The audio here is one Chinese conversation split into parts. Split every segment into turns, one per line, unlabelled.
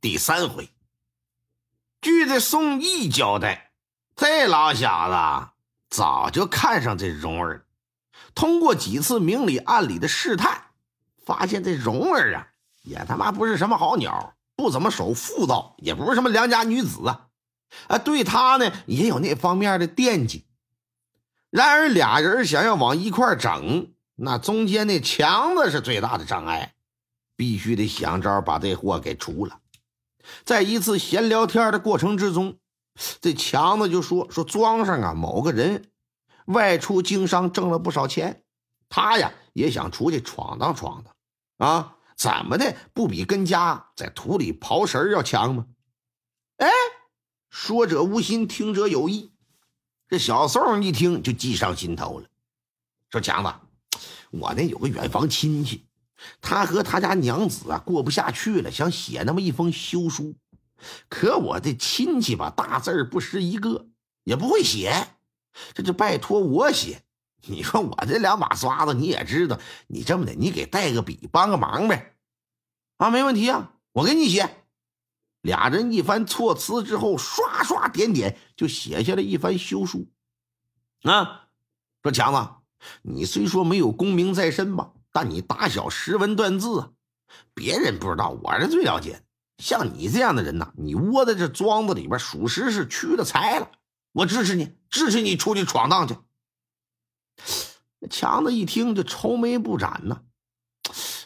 第三回，据这宋义交代，这老小子早就看上这蓉儿，通过几次明里暗里的试探，发现这蓉儿啊，也他妈不是什么好鸟，不怎么守妇道，也不是什么良家女子啊，啊，对他呢也有那方面的惦记。然而俩人想要往一块整。那中间那强子是最大的障碍，必须得想招把这货给除了。在一次闲聊天的过程之中，这强子就说：“说庄上啊，某个人外出经商挣了不少钱，他呀也想出去闯荡闯荡啊，怎么的不比跟家在土里刨食要强吗？”哎，说者无心，听者有意。这小宋一听就记上心头了，说：“强子。”我那有个远房亲戚，他和他家娘子啊过不下去了，想写那么一封休书。可我这亲戚吧，大字不识一个，也不会写，这就拜托我写。你说我这两把刷子，你也知道，你这么的，你给带个笔，帮个忙呗。啊，没问题啊，我给你写。俩人一番措辞之后，刷刷点点就写下了一番休书。啊，说强子。你虽说没有功名在身吧，但你打小识文断字啊，别人不知道，我这最了解。像你这样的人呐，你窝在这庄子里边，属实是屈了才了。我支持你，支持你出去闯荡去。强子一听就愁眉不展呐，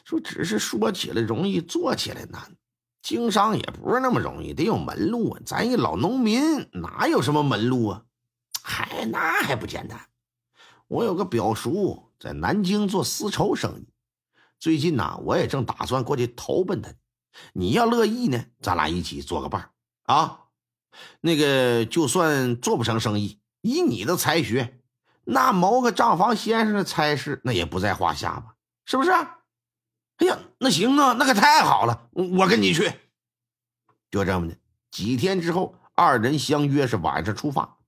说只是说起来容易，做起来难。经商也不是那么容易，得有门路啊。咱一老农民哪有什么门路啊？嗨，那还不简单。我有个表叔在南京做丝绸生意，最近呢，我也正打算过去投奔他。你要乐意呢，咱俩一起做个伴啊。那个就算做不成生意，以你的才学，那谋个账房先生的差事，那也不在话下吧？是不是？哎呀，那行啊，那可太好了，我跟你去。就这么的，几天之后，二人相约是晚上出发。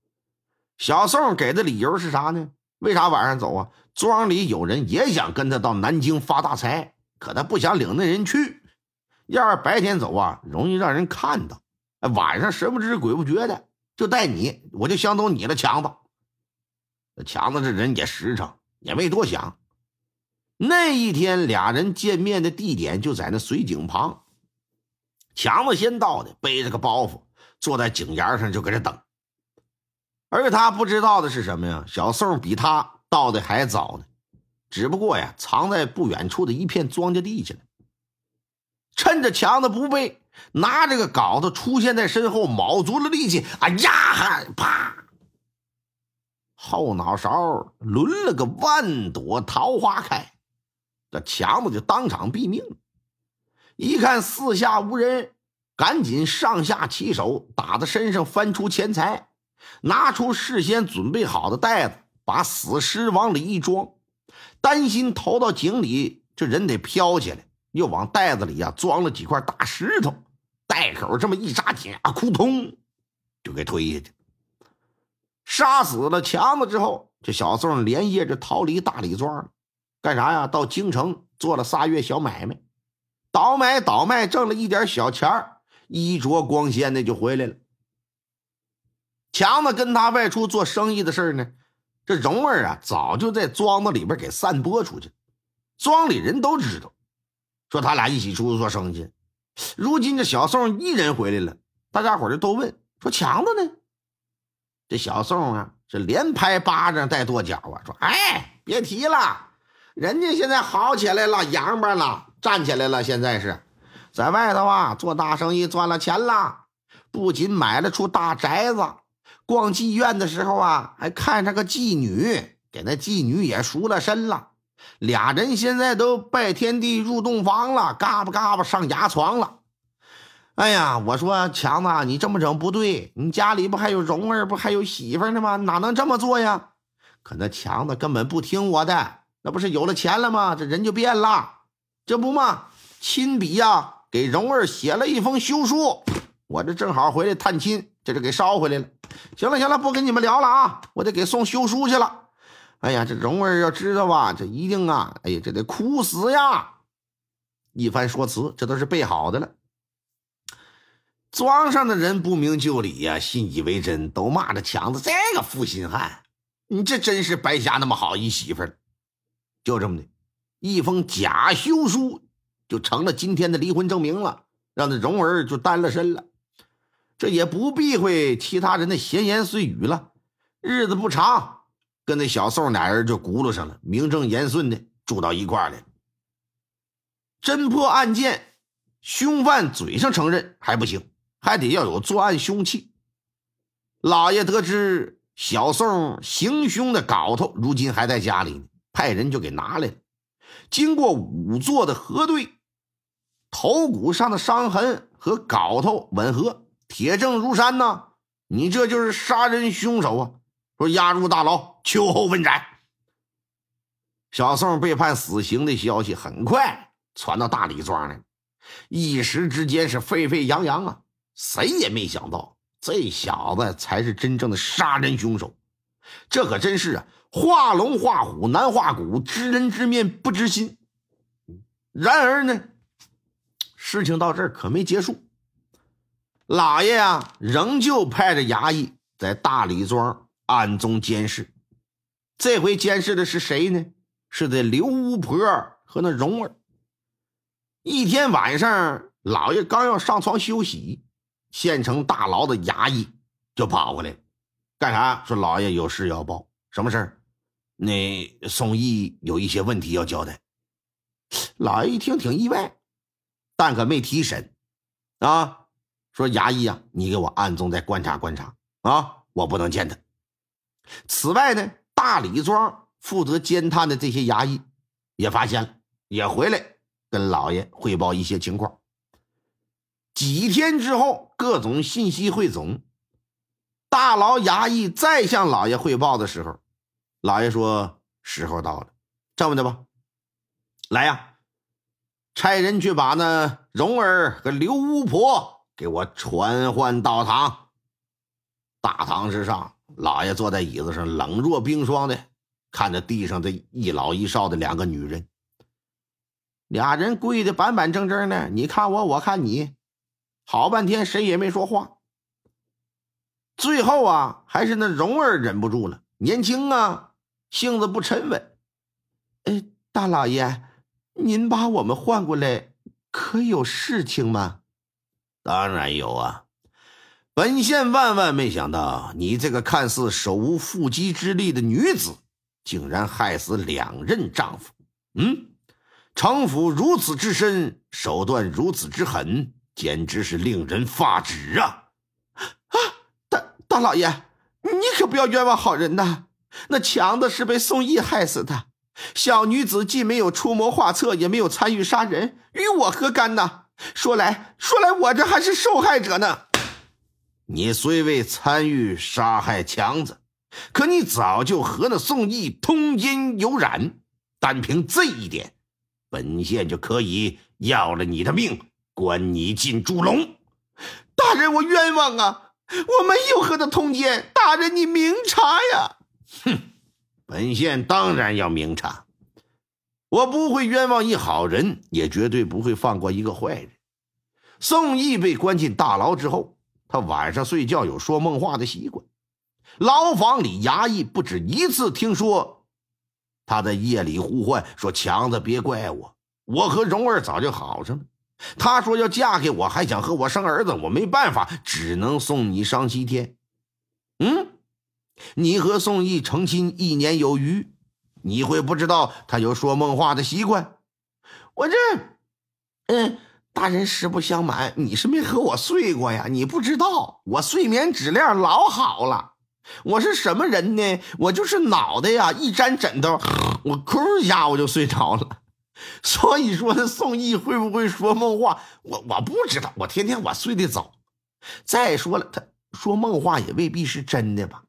小宋给的理由是啥呢？为啥晚上走啊？庄里有人也想跟他到南京发大财，可他不想领那人去。要是白天走啊，容易让人看到。晚上神不知鬼不觉的，就带你，我就相中你了。强子，强子这人也实诚，也没多想。那一天，俩人见面的地点就在那水井旁。强子先到的，背着个包袱，坐在井沿上就搁这等。而他不知道的是什么呀？小宋比他到的还早呢，只不过呀，藏在不远处的一片庄稼地去了。趁着强子不备，拿着个镐子出现在身后，卯足了力气，啊呀哈，啪！后脑勺抡了个万朵桃花开，这强子就当场毙命了。一看四下无人，赶紧上下其手，打在身上翻出钱财。拿出事先准备好的袋子，把死尸往里一装，担心投到井里这人得飘起来，又往袋子里呀装了几块大石头，袋口这么一扎紧啊，扑通就给推下去。杀死了强子之后，这小宋连夜就逃离大李庄了，干啥呀？到京城做了仨月小买卖，倒买倒卖，挣了一点小钱衣着光鲜的就回来了。强子跟他外出做生意的事呢，这蓉儿啊早就在庄子里边给散播出去，庄里人都知道，说他俩一起出去做生意。如今这小宋一人回来了，大家伙就都问说：“强子呢？”这小宋啊是连拍巴掌带跺脚啊，说：“哎，别提了，人家现在好起来了，洋巴了，站起来了。现在是在外头啊做大生意，赚了钱了，不仅买了处大宅子。”逛妓院的时候啊，还看上个妓女，给那妓女也赎了身了。俩人现在都拜天地入洞房了，嘎巴嘎巴上牙床了。哎呀，我说强子，你这么整不对，你家里不还有蓉儿，不还有媳妇呢吗？哪能这么做呀？可那强子根本不听我的，那不是有了钱了吗？这人就变了，这不嘛，亲笔呀给蓉儿写了一封休书。我这正好回来探亲，这就给捎回来了。行了行了，不跟你们聊了啊，我得给送休书去了。哎呀，这蓉儿要知道啊，这一定啊，哎呀，这得哭死呀！一番说辞，这都是备好的了。庄上的人不明就里呀，信以为真，都骂着强子这个负心汉，你这真是白瞎那么好一媳妇儿。就这么的，一封假休书就成了今天的离婚证明了，让那蓉儿就单了身了。这也不避讳其他人的闲言碎语了。日子不长，跟那小宋俩人就轱辘上了，名正言顺的住到一块儿来。侦破案件，凶犯嘴上承认还不行。还得要有作案凶器。老爷得知小宋行凶的镐头如今还在家里呢，派人就给拿来了。经过仵作的核对，头骨上的伤痕和镐头吻合，铁证如山呐！你这就是杀人凶手啊！说押入大牢，秋后问斩。小宋被判死刑的消息很快传到大李庄来，一时之间是沸沸扬扬啊！谁也没想到，这小子才是真正的杀人凶手。这可真是啊，画龙画虎难画骨，知人知面不知心。然而呢，事情到这儿可没结束。老爷呀，仍旧派着衙役在大李庄暗中监视。这回监视的是谁呢？是这刘巫婆和那蓉儿。一天晚上，老爷刚要上床休息。县城大牢的衙役就跑过来，干啥？说老爷有事要报，什么事儿？那宋义有一些问题要交代。老爷一听挺意外，但可没提审。啊，说衙役啊，你给我暗中再观察观察啊，我不能见他。此外呢，大李庄负责监探的这些衙役也发现了，也回来跟老爷汇报一些情况。几天之后，各种信息汇总，大牢衙役再向老爷汇报的时候，老爷说：“时候到了，这么的吧，来呀，差人去把那蓉儿和刘巫婆给我传唤到堂。”大堂之上，老爷坐在椅子上，冷若冰霜的看着地上这一老一少的两个女人，俩人跪的板板正正的，你看我，我看你。好半天，谁也没说话。最后啊，还是那蓉儿忍不住了。年轻啊，性子不沉稳。哎，大老爷，您把我们换过来，可有事情吗？当然有啊！本县万万没想到，你这个看似手无缚鸡之力的女子，竟然害死两任丈夫。嗯，城府如此之深，手段如此之狠。简直是令人发指啊！啊，大大老爷，你可不要冤枉好人呐！那强子是被宋义害死的，小女子既没有出谋划策，也没有参与杀人，与我何干呢？说来说来，我这还是受害者呢。你虽未参与杀害强子，可你早就和那宋义通奸有染，单凭这一点，本县就可以要了你的命。关你进猪笼，大人，我冤枉啊！我没有和他通奸，大人你明察呀！哼，本县当然要明察，我不会冤枉一好人，也绝对不会放过一个坏人。宋义被关进大牢之后，他晚上睡觉有说梦话的习惯，牢房里衙役不止一次听说他在夜里呼唤说：“强子，别怪我，我和蓉儿早就好上了。”他说要嫁给我，还想和我生儿子，我没办法，只能送你上西天。嗯，你和宋义成亲一年有余，你会不知道他有说梦话的习惯？我这，嗯，大人实不相瞒，你是没和我睡过呀，你不知道，我睡眠质量老好了。我是什么人呢？我就是脑袋呀，一沾枕头，我哭一下我就睡着了。所以说，那宋义会不会说梦话，我我不知道。我天天我睡得早。再说了，他说梦话也未必是真的吧？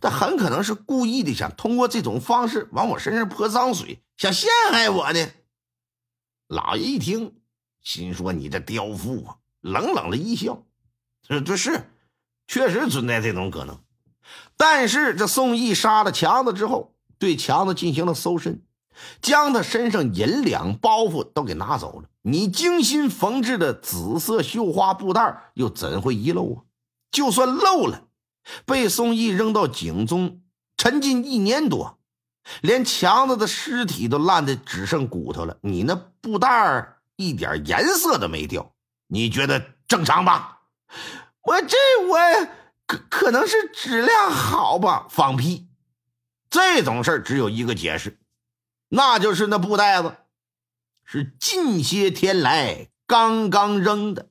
他很可能是故意的，想通过这种方式往我身上泼脏水，想陷害我呢。老爷一听，心说：“你这刁妇啊！”冷冷的一笑：“这这是确实存在这种可能。但是这宋义杀了强子之后，对强子进行了搜身。”将他身上银两包袱都给拿走了，你精心缝制的紫色绣花布袋又怎会遗漏啊？就算漏了，被宋义扔到井中沉浸一年多，连强子的尸体都烂的只剩骨头了，你那布袋一点颜色都没掉，你觉得正常吧？我这我可可能是质量好吧？放屁！这种事儿只有一个解释。那就是那布袋子，是近些天来刚刚扔的。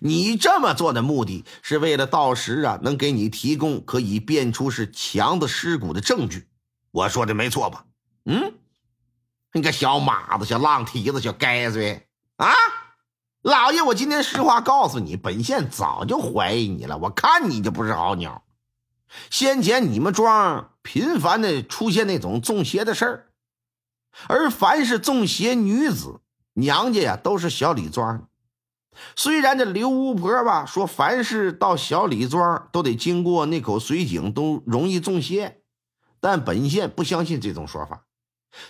你这么做的目的是为了到时啊，能给你提供可以辨出是强子尸骨的证据。我说的没错吧？嗯，你个小马子、小浪蹄子、小该子啊！老爷，我今天实话告诉你，本县早就怀疑你了。我看你就不是好鸟。先前你们庄频繁的出现那种中邪的事儿。而凡是中邪女子，娘家呀都是小李庄。虽然这刘巫婆吧说，凡是到小李庄都得经过那口水井，都容易中邪，但本县不相信这种说法。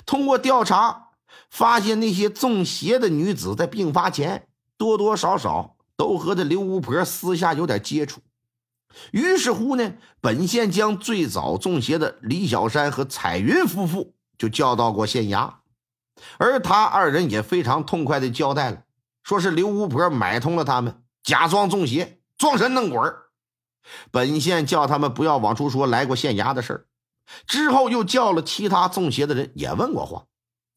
通过调查，发现那些中邪的女子在病发前，多多少少都和这刘巫婆私下有点接触。于是乎呢，本县将最早中邪的李小山和彩云夫妇。就叫到过县衙，而他二人也非常痛快的交代了，说是刘巫婆买通了他们，假装中邪，装神弄鬼本县叫他们不要往出说来过县衙的事儿。之后又叫了其他中邪的人也问过话，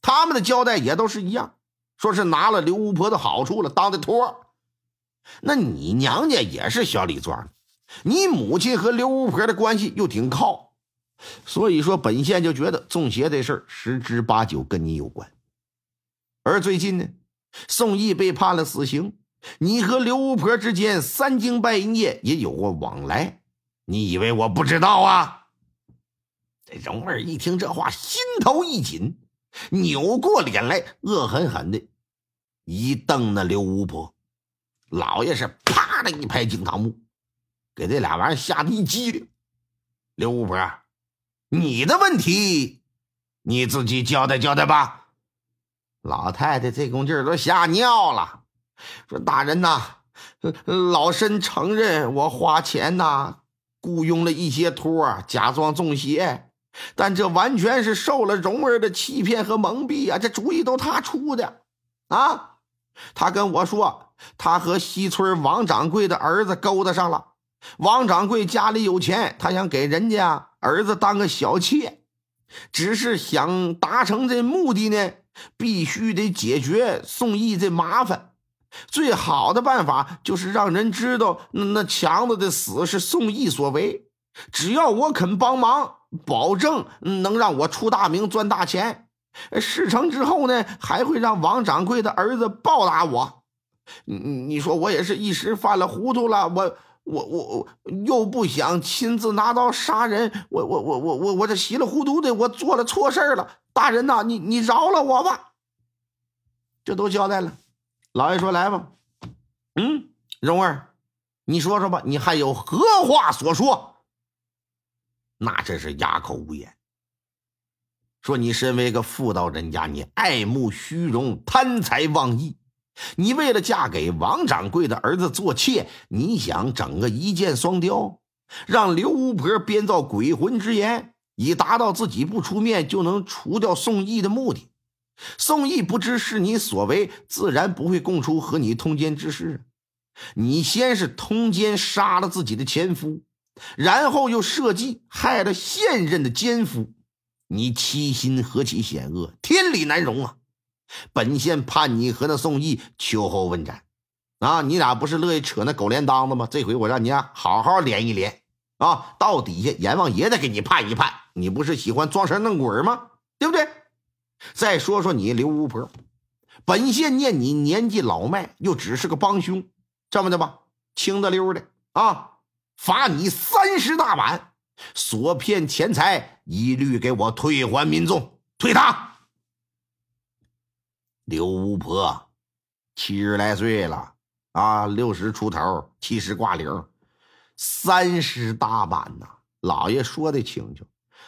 他们的交代也都是一样，说是拿了刘巫婆的好处了，当的托。那你娘家也是小李庄，你母亲和刘巫婆的关系又挺靠。所以说，本县就觉得中邪这事儿十之八九跟你有关。而最近呢，宋义被判了死刑，你和刘巫婆之间三更半夜也有过往来，你以为我不知道啊？这蓉儿一听这话，心头一紧，扭过脸来，恶狠狠的一瞪那刘巫婆。老爷是啪的一拍惊堂木，给这俩玩意吓得一激灵。刘巫婆。你的问题，你自己交代交代吧。老太太这功劲儿都吓尿了，说：“大人呐，老身承认我花钱呐，雇佣了一些托，假装中邪，但这完全是受了蓉儿的欺骗和蒙蔽啊！这主意都他出的啊！他跟我说，他和西村王掌柜的儿子勾搭上了。”王掌柜家里有钱，他想给人家儿子当个小妾，只是想达成这目的呢，必须得解决宋义这麻烦。最好的办法就是让人知道那那强子的死是宋义所为。只要我肯帮忙，保证能让我出大名赚大钱。事成之后呢，还会让王掌柜的儿子报答我。你你说我也是一时犯了糊涂了，我。我我我又不想亲自拿刀杀人，我我我我我我这稀里糊涂的，我做了错事了。大人呐，你你饶了我吧。这都交代了，老爷说来吧。嗯，蓉儿，你说说吧，你还有何话所说？那真是哑口无言。说你身为个妇道人家，你爱慕虚荣，贪财忘义。你为了嫁给王掌柜的儿子做妾，你想整个一箭双雕，让刘巫婆编造鬼魂之言，以达到自己不出面就能除掉宋义的目的。宋义不知是你所为，自然不会供出和你通奸之事。你先是通奸杀了自己的前夫，然后又设计害了现任的奸夫，你欺心何其险恶，天理难容啊！本县判你和那宋义秋后问斩，啊，你俩不是乐意扯那狗镰当子吗？这回我让你啊好好连一连，啊，到底下阎王爷再给你判一判。你不是喜欢装神弄鬼吗？对不对？再说说你刘巫婆，本县念你年纪老迈，又只是个帮凶，这么的吧，轻的溜的啊，罚你三十大板，所骗钱财一律给我退还民众，退他。刘巫婆七十来岁了啊，六十出头，七十挂零，三十大板呐！老爷说的清楚。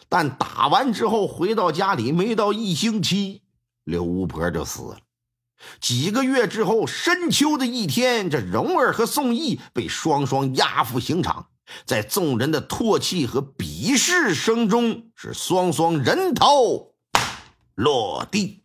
但打完之后回到家里，没到一星期，刘巫婆就死了。几个月之后，深秋的一天，这蓉儿和宋义被双双押赴刑场，在众人的唾弃和鄙视声中，是双双人头落地。